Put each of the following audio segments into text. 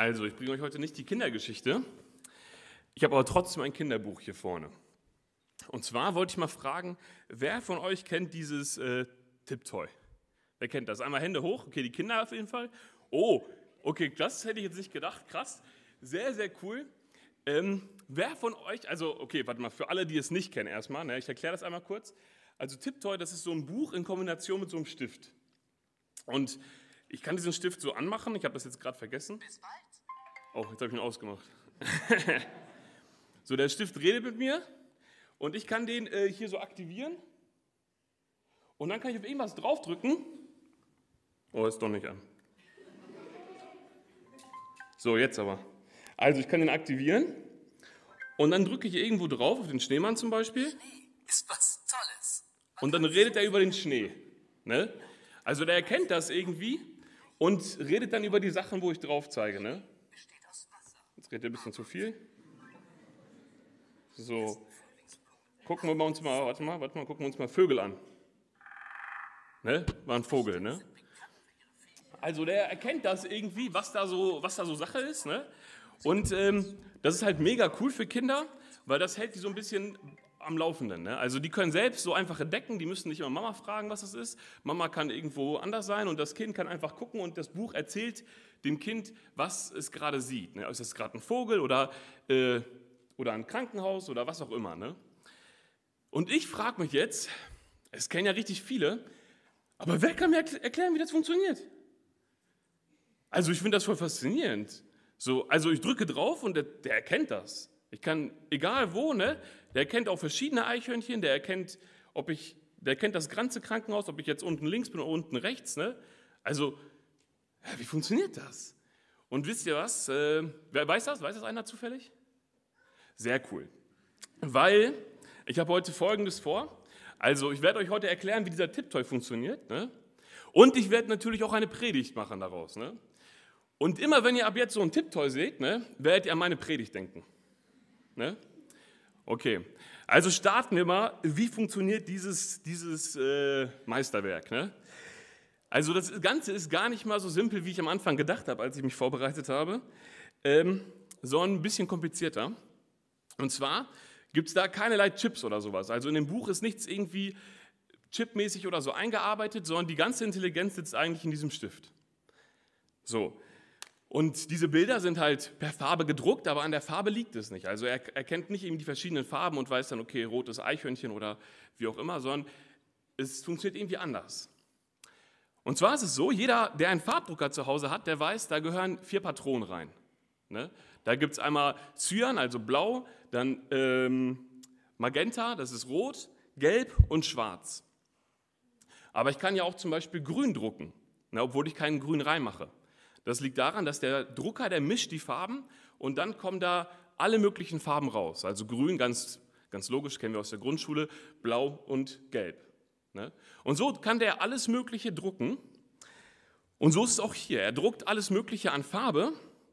Also, ich bringe euch heute nicht die Kindergeschichte. Ich habe aber trotzdem ein Kinderbuch hier vorne. Und zwar wollte ich mal fragen, wer von euch kennt dieses äh, Tipptoy? Wer kennt das? Einmal Hände hoch. Okay, die Kinder auf jeden Fall. Oh, okay, das hätte ich jetzt nicht gedacht. Krass. Sehr, sehr cool. Ähm, wer von euch, also, okay, warte mal, für alle, die es nicht kennen, erstmal, ne, ich erkläre das einmal kurz. Also, Tipptoy, das ist so ein Buch in Kombination mit so einem Stift. Und ich kann diesen Stift so anmachen, ich habe das jetzt gerade vergessen. Bis bald. Oh, jetzt habe ich ihn ausgemacht. so, der Stift redet mit mir und ich kann den äh, hier so aktivieren. Und dann kann ich auf irgendwas draufdrücken. Oh, ist doch nicht an. So, jetzt aber. Also, ich kann den aktivieren. Und dann drücke ich irgendwo drauf, auf den Schneemann zum Beispiel. Schnee ist was Tolles. Und dann redet er über den Schnee. Ne? Also, der erkennt das irgendwie und redet dann über die Sachen, wo ich drauf zeige. Ne? Jetzt redet er ein bisschen zu viel. So, gucken wir uns mal, warte mal, warte mal, gucken wir uns mal Vögel an. Ne? War ein Vogel, ne? Also der erkennt das irgendwie, was da so, was da so Sache ist, ne? Und ähm, das ist halt mega cool für Kinder, weil das hält die so ein bisschen am Laufenden. Ne? Also die können selbst so einfach entdecken, die müssen nicht immer Mama fragen, was es ist. Mama kann irgendwo anders sein und das Kind kann einfach gucken und das Buch erzählt dem Kind, was es gerade sieht. Ne? Ist es gerade ein Vogel oder, äh, oder ein Krankenhaus oder was auch immer. Ne? Und ich frage mich jetzt, es kennen ja richtig viele, aber wer kann mir erklären, wie das funktioniert? Also ich finde das voll faszinierend. So, also ich drücke drauf und der, der erkennt das. Ich kann, egal wo, ne, der erkennt auch verschiedene Eichhörnchen, der erkennt, ob ich, der erkennt das ganze Krankenhaus, ob ich jetzt unten links bin oder unten rechts. Ne? Also, wie funktioniert das? Und wisst ihr was? Äh, wer weiß das? Weiß das einer zufällig? Sehr cool. Weil ich habe heute Folgendes vor. Also, ich werde euch heute erklären, wie dieser Tipptoy funktioniert. Ne? Und ich werde natürlich auch eine Predigt machen daraus. Ne? Und immer wenn ihr ab jetzt so ein Tipptoy seht, ne, werdet ihr an meine Predigt denken. Ne? Okay, also starten wir mal, wie funktioniert dieses, dieses äh, Meisterwerk. Ne? Also das Ganze ist gar nicht mal so simpel, wie ich am Anfang gedacht habe, als ich mich vorbereitet habe, ähm, sondern ein bisschen komplizierter. Und zwar gibt es da keinerlei Chips oder sowas. Also in dem Buch ist nichts irgendwie chipmäßig oder so eingearbeitet, sondern die ganze Intelligenz sitzt eigentlich in diesem Stift. So, und diese Bilder sind halt per Farbe gedruckt, aber an der Farbe liegt es nicht. Also er erkennt nicht eben die verschiedenen Farben und weiß dann, okay, rotes Eichhörnchen oder wie auch immer, sondern es funktioniert irgendwie anders. Und zwar ist es so, jeder, der einen Farbdrucker zu Hause hat, der weiß, da gehören vier Patronen rein. Ne? Da gibt es einmal Cyan, also blau, dann ähm, Magenta, das ist rot, gelb und schwarz. Aber ich kann ja auch zum Beispiel grün drucken, ne, obwohl ich keinen grün reinmache. Das liegt daran, dass der Drucker, der mischt die Farben und dann kommen da alle möglichen Farben raus. Also grün, ganz, ganz logisch, kennen wir aus der Grundschule, blau und gelb. Ne? Und so kann der alles Mögliche drucken. Und so ist es auch hier. Er druckt alles Mögliche an Farbe.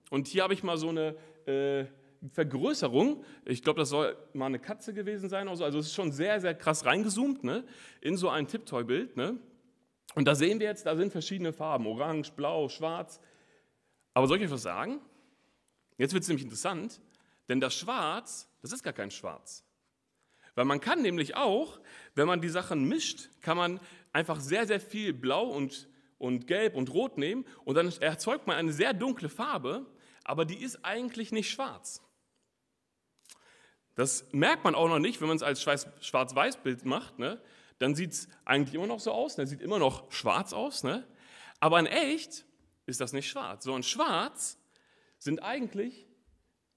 Und hier habe ich mal so eine äh, Vergrößerung. Ich glaube, das soll mal eine Katze gewesen sein. Also es ist schon sehr, sehr krass reingezoomt ne? in so ein Tipptoy-Bild. Ne? Und da sehen wir jetzt, da sind verschiedene Farben. Orange, blau, schwarz, aber soll ich euch was sagen? Jetzt wird es nämlich interessant, denn das Schwarz, das ist gar kein Schwarz. Weil man kann nämlich auch, wenn man die Sachen mischt, kann man einfach sehr, sehr viel Blau und, und Gelb und Rot nehmen und dann erzeugt man eine sehr dunkle Farbe, aber die ist eigentlich nicht schwarz. Das merkt man auch noch nicht, wenn man es als Schwarz-Weiß-Bild macht. Ne? Dann sieht es eigentlich immer noch so aus, ne? sieht immer noch schwarz aus. Ne? Aber in echt ist das nicht schwarz, sondern schwarz sind eigentlich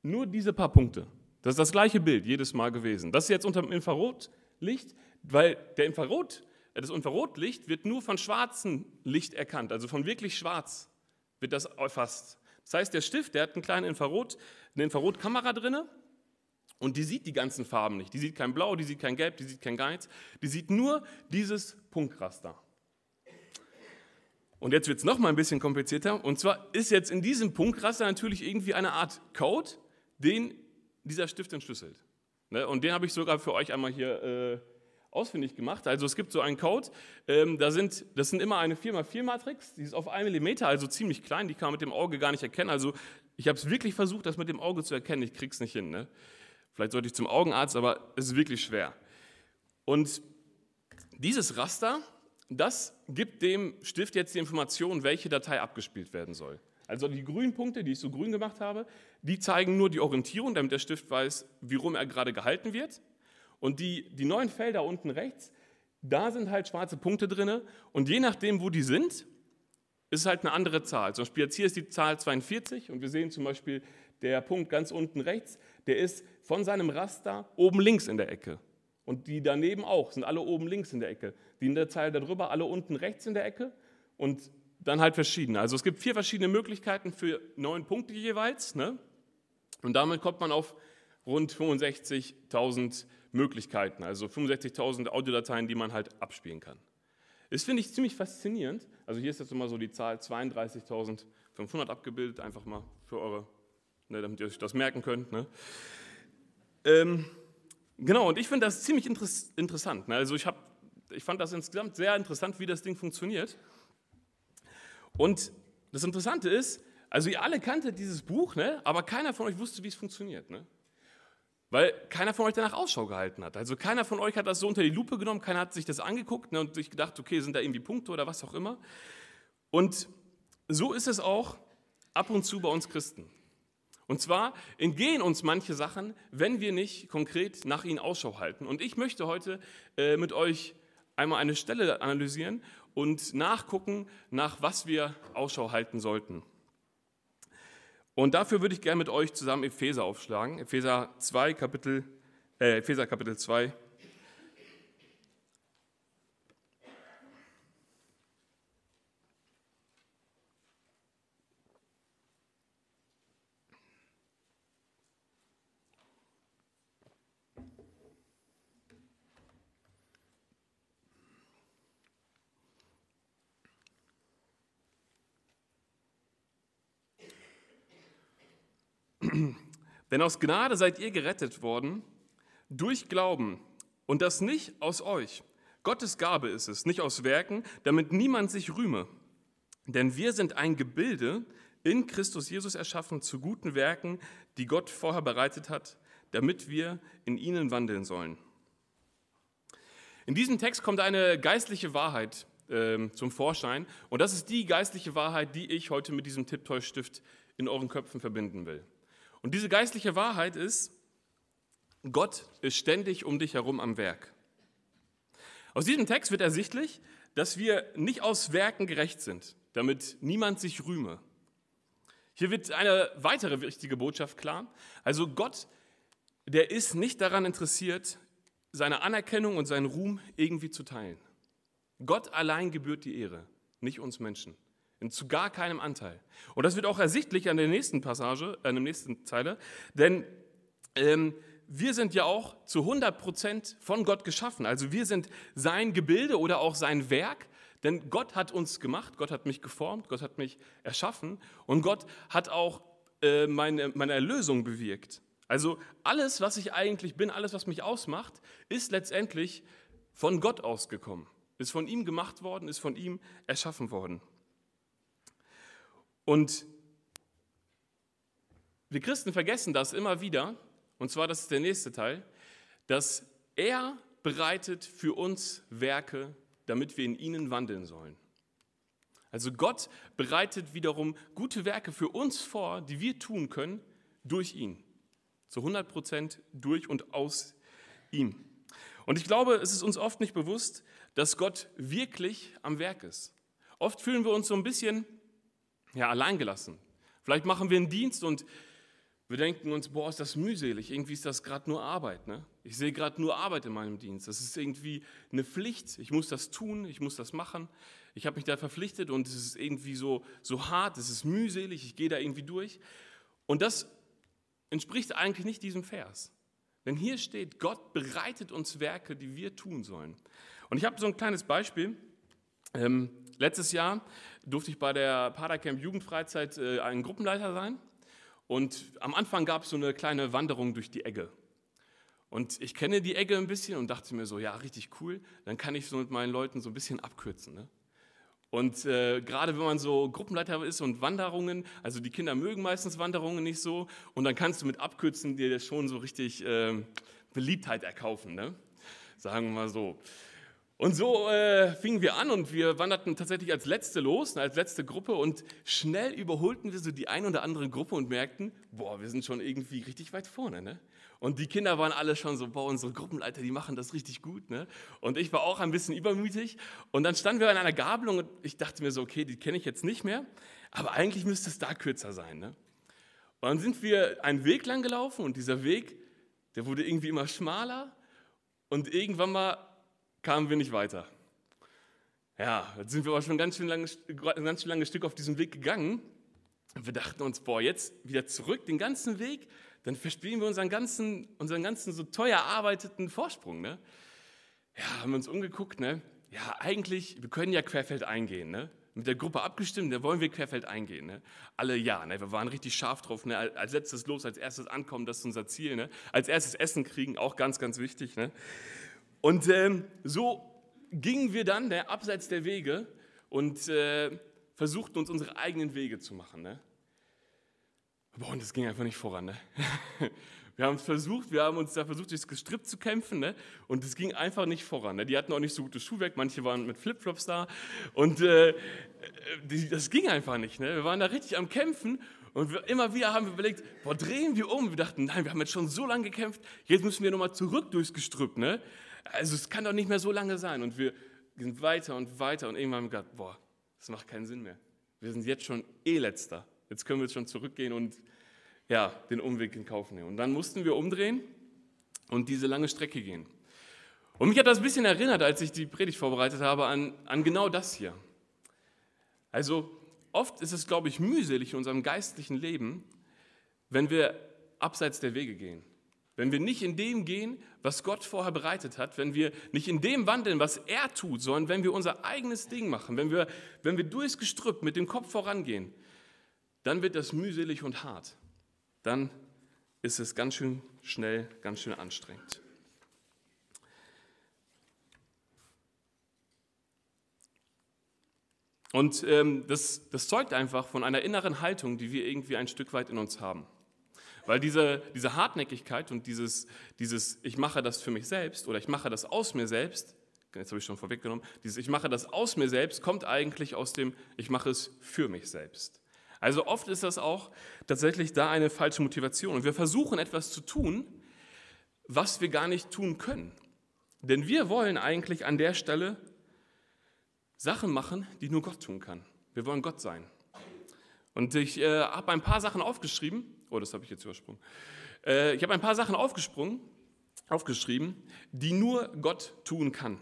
nur diese paar Punkte. Das ist das gleiche Bild jedes Mal gewesen. Das ist jetzt unter dem Infrarotlicht, weil der Infrarot, das Infrarotlicht wird nur von schwarzem Licht erkannt, also von wirklich schwarz wird das erfasst. Das heißt, der Stift, der hat einen kleinen Infrarot, eine Infrarotkamera drin und die sieht die ganzen Farben nicht. Die sieht kein Blau, die sieht kein Gelb, die sieht kein Geiz, die sieht nur dieses Punktraster. Und jetzt wird es nochmal ein bisschen komplizierter. Und zwar ist jetzt in diesem Punktraster natürlich irgendwie eine Art Code, den dieser Stift entschlüsselt. Ne? Und den habe ich sogar für euch einmal hier äh, ausfindig gemacht. Also es gibt so einen Code, ähm, da sind, das sind immer eine 4x4-Matrix, die ist auf 1 mm, also ziemlich klein, die kann man mit dem Auge gar nicht erkennen. Also ich habe es wirklich versucht, das mit dem Auge zu erkennen, ich kriege es nicht hin. Ne? Vielleicht sollte ich zum Augenarzt, aber es ist wirklich schwer. Und dieses Raster, das gibt dem Stift jetzt die Information, welche Datei abgespielt werden soll. Also die grünen Punkte, die ich so grün gemacht habe, die zeigen nur die Orientierung, damit der Stift weiß, wie rum er gerade gehalten wird. Und die, die neuen Felder unten rechts, da sind halt schwarze Punkte drin. Und je nachdem, wo die sind, ist es halt eine andere Zahl. Zum Beispiel jetzt hier ist die Zahl 42 und wir sehen zum Beispiel der Punkt ganz unten rechts, der ist von seinem Raster oben links in der Ecke. Und die daneben auch, sind alle oben links in der Ecke. Die in der Zeile darüber, alle unten rechts in der Ecke. Und dann halt verschiedene. Also es gibt vier verschiedene Möglichkeiten für neun Punkte jeweils. Ne? Und damit kommt man auf rund 65.000 Möglichkeiten, also 65.000 Audiodateien, die man halt abspielen kann. Das finde ich ziemlich faszinierend. Also hier ist jetzt immer so die Zahl 32.500 abgebildet, einfach mal für eure, ne, damit ihr euch das merken könnt. Ne? Ähm, genau, und ich finde das ziemlich interessant. Ne? Also ich, hab, ich fand das insgesamt sehr interessant, wie das Ding funktioniert. Und das Interessante ist, also ihr alle kanntet dieses Buch, ne? aber keiner von euch wusste, wie es funktioniert. Ne? Weil keiner von euch danach Ausschau gehalten hat. Also keiner von euch hat das so unter die Lupe genommen, keiner hat sich das angeguckt ne, und sich gedacht, okay, sind da irgendwie Punkte oder was auch immer. Und so ist es auch ab und zu bei uns Christen. Und zwar entgehen uns manche Sachen, wenn wir nicht konkret nach ihnen Ausschau halten. Und ich möchte heute äh, mit euch einmal eine Stelle analysieren und nachgucken, nach was wir Ausschau halten sollten. Und dafür würde ich gerne mit euch zusammen Epheser aufschlagen. Epheser 2, Kapitel, äh, Epheser Kapitel 2, Denn aus Gnade seid ihr gerettet worden durch Glauben und das nicht aus euch. Gottes Gabe ist es, nicht aus Werken, damit niemand sich rühme. Denn wir sind ein Gebilde in Christus Jesus erschaffen zu guten Werken, die Gott vorher bereitet hat, damit wir in ihnen wandeln sollen. In diesem Text kommt eine geistliche Wahrheit äh, zum Vorschein und das ist die geistliche Wahrheit, die ich heute mit diesem Tipptoy-Stift in euren Köpfen verbinden will. Und diese geistliche Wahrheit ist, Gott ist ständig um dich herum am Werk. Aus diesem Text wird ersichtlich, dass wir nicht aus Werken gerecht sind, damit niemand sich rühme. Hier wird eine weitere wichtige Botschaft klar. Also Gott, der ist nicht daran interessiert, seine Anerkennung und seinen Ruhm irgendwie zu teilen. Gott allein gebührt die Ehre, nicht uns Menschen zu gar keinem Anteil. Und das wird auch ersichtlich an der nächsten Passage, an der nächsten Zeile, denn ähm, wir sind ja auch zu 100 Prozent von Gott geschaffen. Also wir sind sein Gebilde oder auch sein Werk, denn Gott hat uns gemacht, Gott hat mich geformt, Gott hat mich erschaffen und Gott hat auch äh, meine, meine Erlösung bewirkt. Also alles, was ich eigentlich bin, alles, was mich ausmacht, ist letztendlich von Gott ausgekommen, ist von ihm gemacht worden, ist von ihm erschaffen worden. Und wir Christen vergessen das immer wieder, und zwar, das ist der nächste Teil, dass er bereitet für uns Werke, damit wir in ihnen wandeln sollen. Also Gott bereitet wiederum gute Werke für uns vor, die wir tun können durch ihn. Zu 100 Prozent durch und aus ihm. Und ich glaube, es ist uns oft nicht bewusst, dass Gott wirklich am Werk ist. Oft fühlen wir uns so ein bisschen ja, alleingelassen. Vielleicht machen wir einen Dienst und wir denken uns, boah, ist das mühselig, irgendwie ist das gerade nur Arbeit. Ne? Ich sehe gerade nur Arbeit in meinem Dienst. Das ist irgendwie eine Pflicht, ich muss das tun, ich muss das machen. Ich habe mich da verpflichtet und es ist irgendwie so, so hart, es ist mühselig, ich gehe da irgendwie durch. Und das entspricht eigentlich nicht diesem Vers. Denn hier steht, Gott bereitet uns Werke, die wir tun sollen. Und ich habe so ein kleines Beispiel. Ähm, letztes Jahr durfte ich bei der Padercamp Jugendfreizeit äh, ein Gruppenleiter sein. Und am Anfang gab es so eine kleine Wanderung durch die Egge. Und ich kenne die Ecke ein bisschen und dachte mir so, ja, richtig cool, dann kann ich so mit meinen Leuten so ein bisschen abkürzen. Ne? Und äh, gerade wenn man so Gruppenleiter ist und Wanderungen, also die Kinder mögen meistens Wanderungen nicht so, und dann kannst du mit Abkürzen dir schon so richtig äh, Beliebtheit erkaufen, ne? sagen wir mal so. Und so äh, fingen wir an und wir wanderten tatsächlich als letzte los, als letzte Gruppe und schnell überholten wir so die ein oder andere Gruppe und merkten, boah, wir sind schon irgendwie richtig weit vorne. Ne? Und die Kinder waren alle schon so, boah, unsere Gruppenleiter, die machen das richtig gut. Ne? Und ich war auch ein bisschen übermütig. Und dann standen wir an einer Gabelung und ich dachte mir so, okay, die kenne ich jetzt nicht mehr, aber eigentlich müsste es da kürzer sein. Ne? Und dann sind wir einen Weg lang gelaufen und dieser Weg, der wurde irgendwie immer schmaler und irgendwann mal kamen wir nicht weiter. Ja, jetzt sind wir aber schon ganz schön langes, ganz schön langes Stück auf diesem Weg gegangen. Wir dachten uns, boah, jetzt wieder zurück den ganzen Weg dann verspielen wir unseren ganzen, unseren ganzen so teuer erarbeiteten Vorsprung. Ne? Ja, haben wir uns umgeguckt, ne? ja, eigentlich, wir können ja querfeld eingehen. Ne? Mit der Gruppe abgestimmt, da wollen wir querfeld eingehen. Ne? Alle ja, ne? wir waren richtig scharf drauf. Ne? Als letztes los, als erstes ankommen, das ist unser Ziel. Ne? Als erstes Essen kriegen, auch ganz, ganz wichtig. Ne? Und ähm, so gingen wir dann ne, abseits der Wege und äh, versuchten uns unsere eigenen Wege zu machen. Ne? Boah, und das ging einfach nicht voran. Ne? Wir haben es versucht, wir haben uns da versucht, durchs Gestrüpp zu kämpfen, ne? und es ging einfach nicht voran. Ne? Die hatten auch nicht so gutes Schuhwerk, manche waren mit Flipflops da, und äh, die, das ging einfach nicht. Ne? Wir waren da richtig am Kämpfen, und wir, immer wieder haben wir überlegt, boah, drehen wir um. Wir dachten, nein, wir haben jetzt schon so lange gekämpft, jetzt müssen wir nochmal zurück durchs Gestrüpp. Ne? Also es kann doch nicht mehr so lange sein. Und wir sind weiter und weiter, und irgendwann haben wir gedacht, boah, das macht keinen Sinn mehr. Wir sind jetzt schon eh letzter. Jetzt können wir jetzt schon zurückgehen und ja, den Umweg in Kauf nehmen. Und dann mussten wir umdrehen und diese lange Strecke gehen. Und mich hat das ein bisschen erinnert, als ich die Predigt vorbereitet habe, an, an genau das hier. Also oft ist es, glaube ich, mühselig in unserem geistlichen Leben, wenn wir abseits der Wege gehen. Wenn wir nicht in dem gehen, was Gott vorher bereitet hat, wenn wir nicht in dem wandeln, was er tut, sondern wenn wir unser eigenes Ding machen, wenn wir, wenn wir durchs Gestrüpp mit dem Kopf vorangehen, dann wird das mühselig und hart. Dann ist es ganz schön schnell, ganz schön anstrengend. Und ähm, das, das zeugt einfach von einer inneren Haltung, die wir irgendwie ein Stück weit in uns haben. Weil diese, diese Hartnäckigkeit und dieses, dieses Ich mache das für mich selbst oder ich mache das aus mir selbst, jetzt habe ich schon vorweggenommen, dieses Ich mache das aus mir selbst kommt eigentlich aus dem Ich mache es für mich selbst. Also oft ist das auch tatsächlich da eine falsche Motivation. Und wir versuchen etwas zu tun, was wir gar nicht tun können. Denn wir wollen eigentlich an der Stelle Sachen machen, die nur Gott tun kann. Wir wollen Gott sein. Und ich äh, habe ein paar Sachen aufgeschrieben. Oh, das habe ich jetzt übersprungen. Äh, ich habe ein paar Sachen aufgesprungen, aufgeschrieben, die nur Gott tun kann.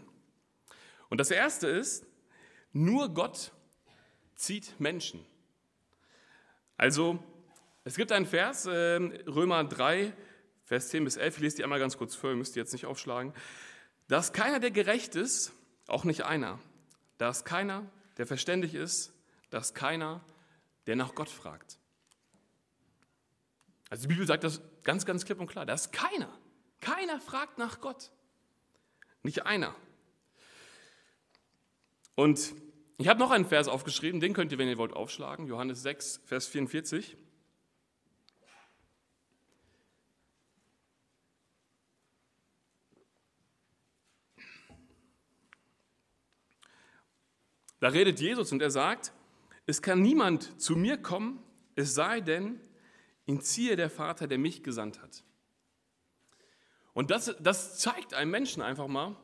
Und das erste ist, nur Gott zieht Menschen. Also, es gibt einen Vers, äh, Römer 3, Vers 10 bis 11, ich lese die einmal ganz kurz vor, ihr müsst die jetzt nicht aufschlagen. Da ist keiner, der gerecht ist, auch nicht einer. Da ist keiner, der verständig ist, da ist keiner, der nach Gott fragt. Also die Bibel sagt das ganz, ganz klipp und klar. Da ist keiner. Keiner fragt nach Gott. Nicht einer. Und ich habe noch einen Vers aufgeschrieben, den könnt ihr, wenn ihr wollt, aufschlagen. Johannes 6, Vers 44. Da redet Jesus und er sagt, es kann niemand zu mir kommen, es sei denn, ihn ziehe der Vater, der mich gesandt hat. Und das, das zeigt einem Menschen einfach mal,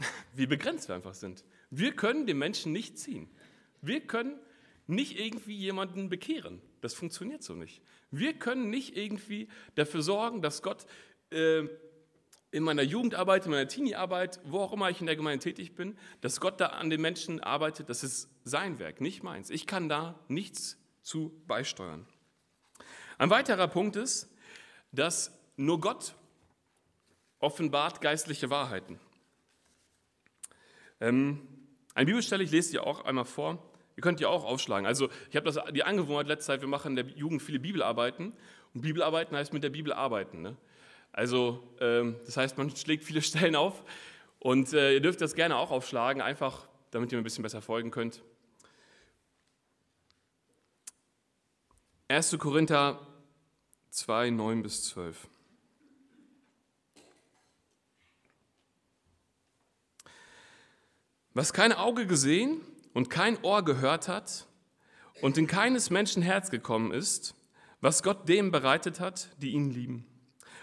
wie begrenzt wir einfach sind. Wir können den Menschen nicht ziehen. Wir können nicht irgendwie jemanden bekehren. Das funktioniert so nicht. Wir können nicht irgendwie dafür sorgen, dass Gott äh, in meiner Jugendarbeit, in meiner Teenie-Arbeit, wo auch immer ich in der Gemeinde tätig bin, dass Gott da an den Menschen arbeitet. Das ist sein Werk, nicht meins. Ich kann da nichts zu beisteuern. Ein weiterer Punkt ist, dass nur Gott offenbart geistliche Wahrheiten. Ähm, eine Bibelstelle, ich lese die auch einmal vor. Ihr könnt die auch aufschlagen. Also ich habe die Angewohnheit letzte Zeit, wir machen in der Jugend viele Bibelarbeiten. Und Bibelarbeiten heißt mit der Bibel arbeiten. Ne? Also ähm, das heißt, man schlägt viele Stellen auf und äh, ihr dürft das gerne auch aufschlagen, einfach damit ihr mir ein bisschen besser folgen könnt. 1. Korinther 2, 9 bis 12. Was kein Auge gesehen und kein Ohr gehört hat und in keines Menschen Herz gekommen ist, was Gott dem bereitet hat, die ihn lieben.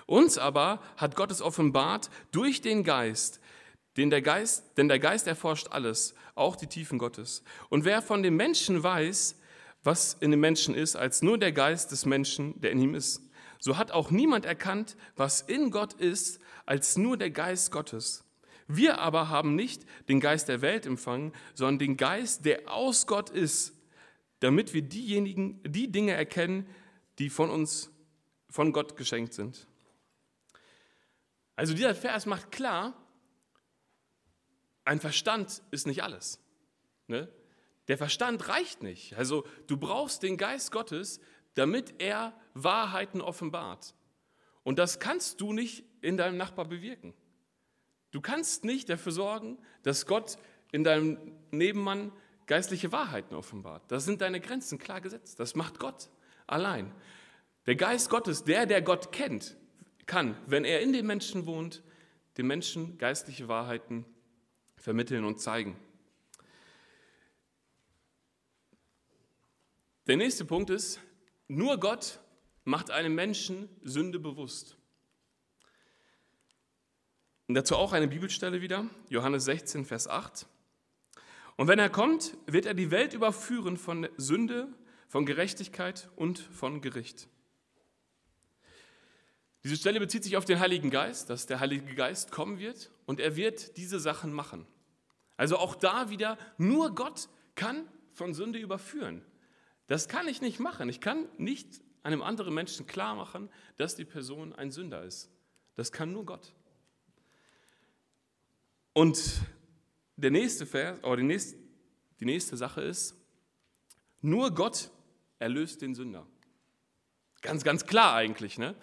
Uns aber hat Gott es offenbart durch den Geist, denn der Geist, denn der Geist erforscht alles, auch die Tiefen Gottes. Und wer von dem Menschen weiß, was in dem Menschen ist, als nur der Geist des Menschen, der in ihm ist, so hat auch niemand erkannt, was in Gott ist, als nur der Geist Gottes. Wir aber haben nicht den Geist der Welt empfangen, sondern den Geist, der aus Gott ist, damit wir diejenigen, die Dinge erkennen, die von uns, von Gott geschenkt sind. Also dieser Vers macht klar, ein Verstand ist nicht alles. Ne? Der Verstand reicht nicht. Also du brauchst den Geist Gottes, damit er Wahrheiten offenbart. Und das kannst du nicht in deinem Nachbar bewirken. Du kannst nicht dafür sorgen, dass Gott in deinem Nebenmann geistliche Wahrheiten offenbart. Das sind deine Grenzen klar gesetzt. Das macht Gott allein. Der Geist Gottes, der, der Gott kennt, kann, wenn er in den Menschen wohnt, den Menschen geistliche Wahrheiten vermitteln und zeigen. Der nächste Punkt ist, nur Gott macht einem Menschen Sünde bewusst. Und dazu auch eine Bibelstelle wieder, Johannes 16, Vers 8. Und wenn er kommt, wird er die Welt überführen von Sünde, von Gerechtigkeit und von Gericht. Diese Stelle bezieht sich auf den Heiligen Geist, dass der Heilige Geist kommen wird und er wird diese Sachen machen. Also auch da wieder, nur Gott kann von Sünde überführen. Das kann ich nicht machen. Ich kann nicht einem anderen Menschen klar machen, dass die Person ein Sünder ist. Das kann nur Gott. Und der nächste Vers, oder die nächste, die nächste Sache ist, nur Gott erlöst den Sünder. Ganz, ganz klar eigentlich. Ne?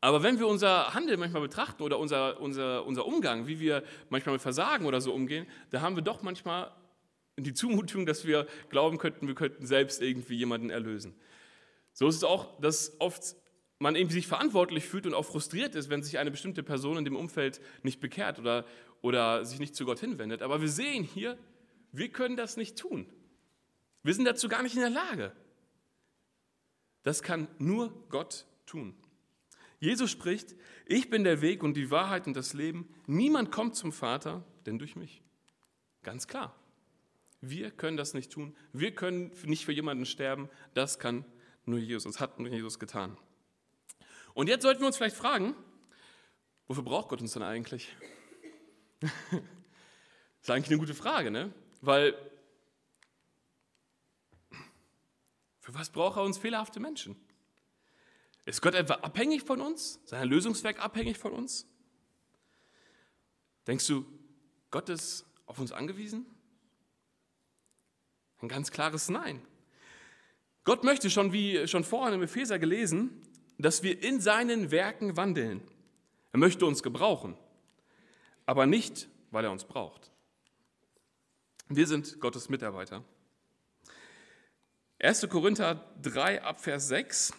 Aber wenn wir unser Handeln manchmal betrachten oder unser, unser, unser Umgang, wie wir manchmal mit Versagen oder so umgehen, da haben wir doch manchmal die Zumutung, dass wir glauben könnten, wir könnten selbst irgendwie jemanden erlösen. So ist es auch, dass oft man eben sich verantwortlich fühlt und auch frustriert ist, wenn sich eine bestimmte Person in dem Umfeld nicht bekehrt oder, oder sich nicht zu Gott hinwendet. Aber wir sehen hier, wir können das nicht tun. Wir sind dazu gar nicht in der Lage. Das kann nur Gott tun. Jesus spricht, ich bin der Weg und die Wahrheit und das Leben. Niemand kommt zum Vater, denn durch mich. Ganz klar. Wir können das nicht tun. Wir können nicht für jemanden sterben. Das kann nur Jesus. Das hat nur Jesus getan. Und jetzt sollten wir uns vielleicht fragen, wofür braucht Gott uns denn eigentlich? das ist eigentlich eine gute Frage, ne? Weil für was braucht er uns fehlerhafte Menschen? Ist Gott etwa abhängig von uns? Sein Lösungswerk abhängig von uns? Denkst du, Gott ist auf uns angewiesen? Ein ganz klares Nein. Gott möchte schon, wie schon vorhin im Epheser gelesen, dass wir in seinen Werken wandeln. Er möchte uns gebrauchen, aber nicht, weil er uns braucht. Wir sind Gottes Mitarbeiter. 1. Korinther 3 ab Vers 6.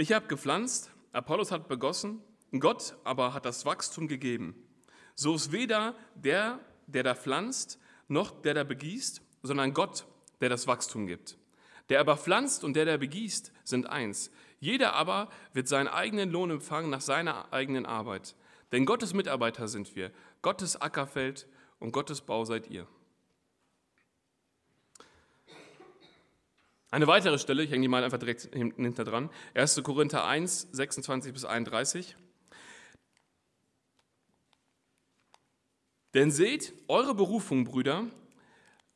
Ich habe gepflanzt, Apollos hat begossen, Gott aber hat das Wachstum gegeben. So ist weder der, der da pflanzt, noch der, der begießt, sondern Gott, der das Wachstum gibt. Der aber pflanzt und der, der begießt, sind eins. Jeder aber wird seinen eigenen Lohn empfangen nach seiner eigenen Arbeit. Denn Gottes Mitarbeiter sind wir, Gottes Ackerfeld und Gottes Bau seid ihr. Eine weitere Stelle, ich hänge die mal einfach direkt hinter dran, 1. Korinther 1, 26 bis 31. Denn seht eure Berufung, Brüder,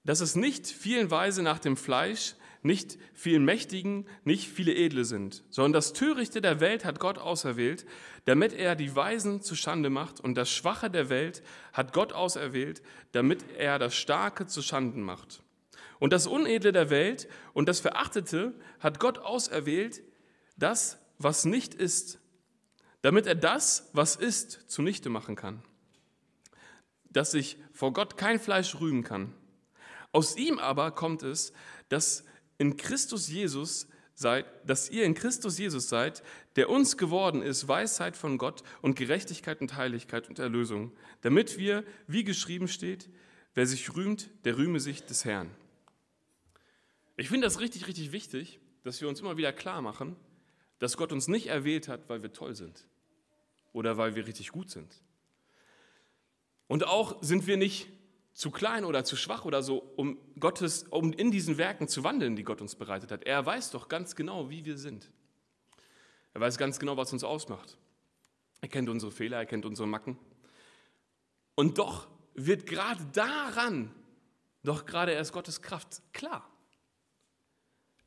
dass es nicht vielen Weise nach dem Fleisch, nicht vielen Mächtigen, nicht viele Edle sind, sondern das Törichte der Welt hat Gott auserwählt, damit er die Weisen zu Schande macht, und das Schwache der Welt hat Gott auserwählt, damit er das Starke zu Schanden macht. Und das Unedle der Welt und das Verachtete hat Gott auserwählt, das, was nicht ist, damit er das, was ist, zunichte machen kann, dass sich vor Gott kein Fleisch rühmen kann. Aus ihm aber kommt es, dass in Christus Jesus seid, dass ihr in Christus Jesus seid, der uns geworden ist, Weisheit von Gott und Gerechtigkeit und Heiligkeit und Erlösung, damit wir, wie geschrieben steht, wer sich rühmt, der rühme sich des Herrn. Ich finde das richtig, richtig wichtig, dass wir uns immer wieder klar machen, dass Gott uns nicht erwählt hat, weil wir toll sind oder weil wir richtig gut sind. Und auch sind wir nicht zu klein oder zu schwach oder so, um Gottes, um in diesen Werken zu wandeln, die Gott uns bereitet hat. Er weiß doch ganz genau, wie wir sind. Er weiß ganz genau, was uns ausmacht. Er kennt unsere Fehler, er kennt unsere Macken. Und doch wird gerade daran doch gerade erst Gottes Kraft klar.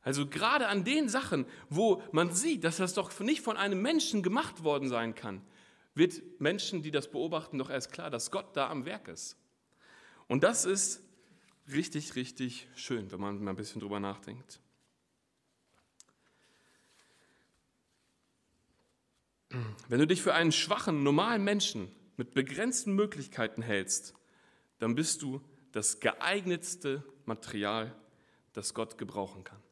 Also gerade an den Sachen, wo man sieht, dass das doch nicht von einem Menschen gemacht worden sein kann, wird Menschen, die das beobachten, doch erst klar, dass Gott da am Werk ist. Und das ist richtig, richtig schön, wenn man mal ein bisschen drüber nachdenkt. Wenn du dich für einen schwachen, normalen Menschen mit begrenzten Möglichkeiten hältst, dann bist du das geeignetste Material, das Gott gebrauchen kann.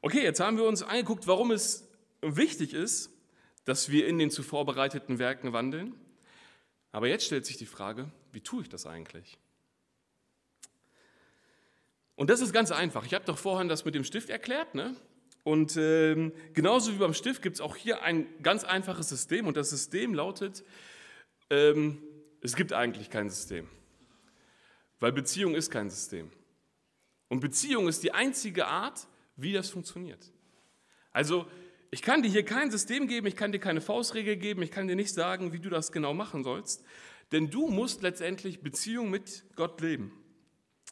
Okay, jetzt haben wir uns angeguckt, warum es wichtig ist, dass wir in den zuvor bereiteten Werken wandeln. Aber jetzt stellt sich die Frage, wie tue ich das eigentlich? Und das ist ganz einfach. Ich habe doch vorhin das mit dem Stift erklärt. Ne? Und ähm, genauso wie beim Stift gibt es auch hier ein ganz einfaches System. Und das System lautet, ähm, es gibt eigentlich kein System. Weil Beziehung ist kein System. Und Beziehung ist die einzige Art, wie das funktioniert. Also ich kann dir hier kein System geben, ich kann dir keine Faustregel geben, ich kann dir nicht sagen, wie du das genau machen sollst, denn du musst letztendlich Beziehung mit Gott leben.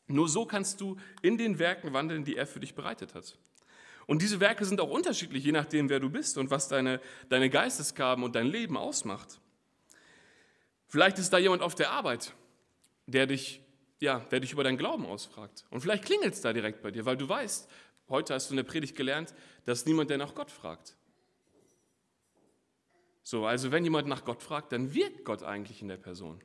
Nur so kannst du in den Werken wandeln, die er für dich bereitet hat. Und diese Werke sind auch unterschiedlich, je nachdem, wer du bist und was deine, deine Geistesgaben und dein Leben ausmacht. Vielleicht ist da jemand auf der Arbeit, der dich, ja, der dich über deinen Glauben ausfragt. Und vielleicht klingelt es da direkt bei dir, weil du weißt, Heute hast du in der Predigt gelernt, dass niemand, der nach Gott fragt. So, also wenn jemand nach Gott fragt, dann wirkt Gott eigentlich in der Person.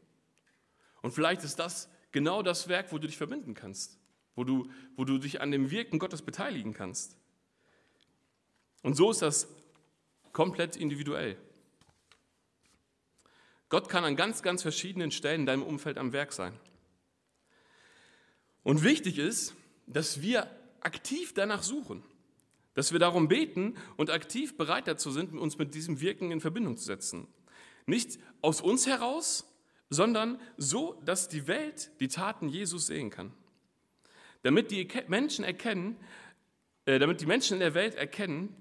Und vielleicht ist das genau das Werk, wo du dich verbinden kannst, wo du, wo du dich an dem Wirken Gottes beteiligen kannst. Und so ist das komplett individuell. Gott kann an ganz, ganz verschiedenen Stellen in deinem Umfeld am Werk sein. Und wichtig ist, dass wir aktiv danach suchen, dass wir darum beten und aktiv bereit dazu sind, uns mit diesem Wirken in Verbindung zu setzen. Nicht aus uns heraus, sondern so, dass die Welt die Taten Jesus sehen kann. Damit die Menschen erkennen, äh, damit die Menschen in der Welt erkennen,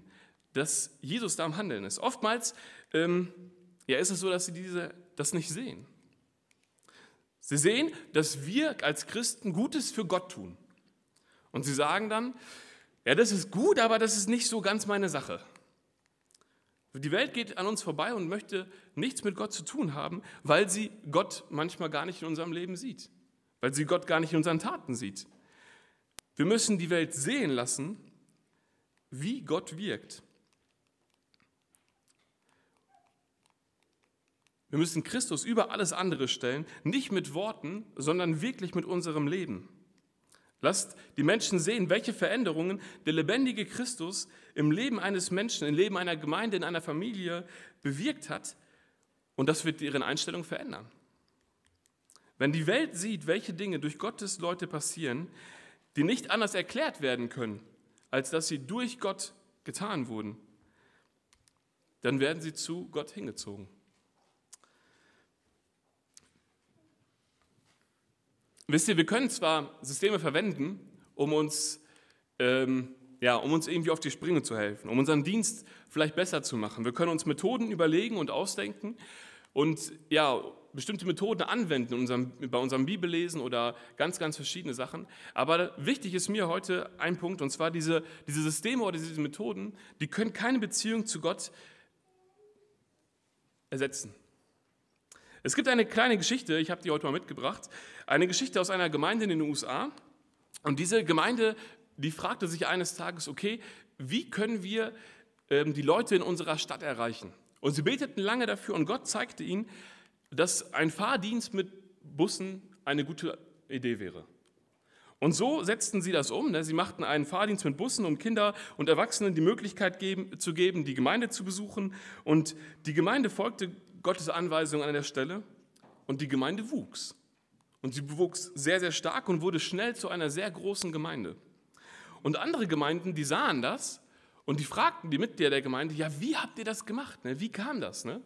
dass Jesus da am Handeln ist. Oftmals ähm, ja, ist es so, dass sie diese, das nicht sehen. Sie sehen, dass wir als Christen Gutes für Gott tun. Und sie sagen dann, ja, das ist gut, aber das ist nicht so ganz meine Sache. Die Welt geht an uns vorbei und möchte nichts mit Gott zu tun haben, weil sie Gott manchmal gar nicht in unserem Leben sieht, weil sie Gott gar nicht in unseren Taten sieht. Wir müssen die Welt sehen lassen, wie Gott wirkt. Wir müssen Christus über alles andere stellen, nicht mit Worten, sondern wirklich mit unserem Leben. Lasst die Menschen sehen, welche Veränderungen der lebendige Christus im Leben eines Menschen, im Leben einer Gemeinde, in einer Familie bewirkt hat. Und das wird deren Einstellung verändern. Wenn die Welt sieht, welche Dinge durch Gottes Leute passieren, die nicht anders erklärt werden können, als dass sie durch Gott getan wurden, dann werden sie zu Gott hingezogen. Wisst ihr, wir können zwar Systeme verwenden, um uns, ähm, ja, um uns irgendwie auf die Sprünge zu helfen, um unseren Dienst vielleicht besser zu machen. Wir können uns Methoden überlegen und ausdenken und ja, bestimmte Methoden anwenden unserem, bei unserem Bibellesen oder ganz, ganz verschiedene Sachen. Aber wichtig ist mir heute ein Punkt, und zwar diese, diese Systeme oder diese Methoden, die können keine Beziehung zu Gott ersetzen. Es gibt eine kleine Geschichte, ich habe die heute mal mitgebracht, eine Geschichte aus einer Gemeinde in den USA. Und diese Gemeinde, die fragte sich eines Tages, okay, wie können wir ähm, die Leute in unserer Stadt erreichen? Und sie beteten lange dafür und Gott zeigte ihnen, dass ein Fahrdienst mit Bussen eine gute Idee wäre. Und so setzten sie das um. Ne? Sie machten einen Fahrdienst mit Bussen, um Kinder und Erwachsenen die Möglichkeit geben, zu geben, die Gemeinde zu besuchen. Und die Gemeinde folgte Gottes Anweisung an der Stelle und die Gemeinde wuchs. Und sie wuchs sehr, sehr stark und wurde schnell zu einer sehr großen Gemeinde. Und andere Gemeinden, die sahen das und die fragten die Mitglieder der Gemeinde, ja, wie habt ihr das gemacht? Ne? Wie kam das? Ne?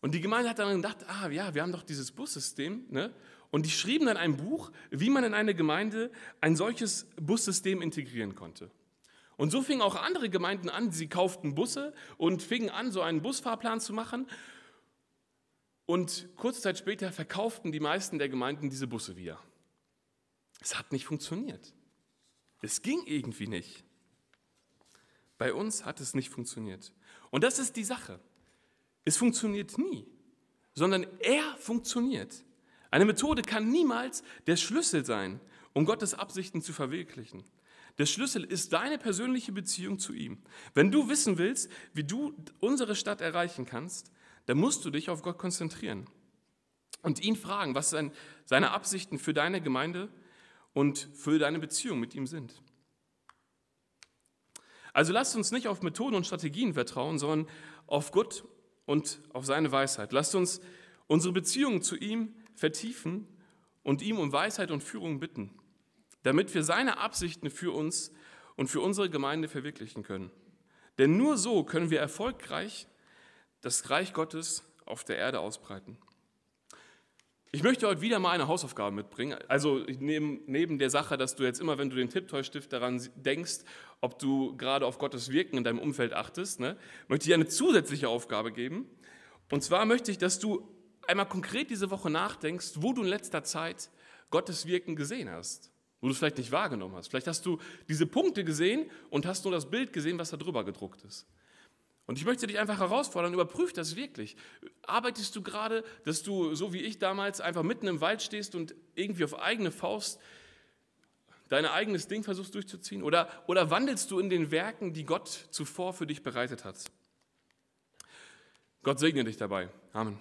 Und die Gemeinde hat dann gedacht, ah ja, wir haben doch dieses Bussystem. Ne? Und die schrieben dann ein Buch, wie man in eine Gemeinde ein solches Bussystem integrieren konnte. Und so fingen auch andere Gemeinden an, sie kauften Busse und fingen an, so einen Busfahrplan zu machen. Und kurze Zeit später verkauften die meisten der Gemeinden diese Busse wieder. Es hat nicht funktioniert. Es ging irgendwie nicht. Bei uns hat es nicht funktioniert. Und das ist die Sache. Es funktioniert nie, sondern er funktioniert. Eine Methode kann niemals der Schlüssel sein, um Gottes Absichten zu verwirklichen. Der Schlüssel ist deine persönliche Beziehung zu ihm. Wenn du wissen willst, wie du unsere Stadt erreichen kannst, dann musst du dich auf Gott konzentrieren und ihn fragen, was seine Absichten für deine Gemeinde und für deine Beziehung mit ihm sind. Also lasst uns nicht auf Methoden und Strategien vertrauen, sondern auf Gott und auf seine Weisheit. Lasst uns unsere Beziehung zu ihm vertiefen und ihm um Weisheit und Führung bitten, damit wir seine Absichten für uns und für unsere Gemeinde verwirklichen können. Denn nur so können wir erfolgreich das Reich Gottes auf der Erde ausbreiten. Ich möchte heute wieder mal eine Hausaufgabe mitbringen. Also neben, neben der Sache, dass du jetzt immer, wenn du den Tipptoy-Stift daran denkst, ob du gerade auf Gottes Wirken in deinem Umfeld achtest, ne, möchte ich eine zusätzliche Aufgabe geben. Und zwar möchte ich, dass du einmal konkret diese Woche nachdenkst, wo du in letzter Zeit Gottes Wirken gesehen hast, wo du es vielleicht nicht wahrgenommen hast. Vielleicht hast du diese Punkte gesehen und hast nur das Bild gesehen, was da drüber gedruckt ist. Und ich möchte dich einfach herausfordern, überprüf das wirklich. Arbeitest du gerade, dass du, so wie ich damals, einfach mitten im Wald stehst und irgendwie auf eigene Faust dein eigenes Ding versuchst durchzuziehen? Oder, oder wandelst du in den Werken, die Gott zuvor für dich bereitet hat? Gott segne dich dabei. Amen.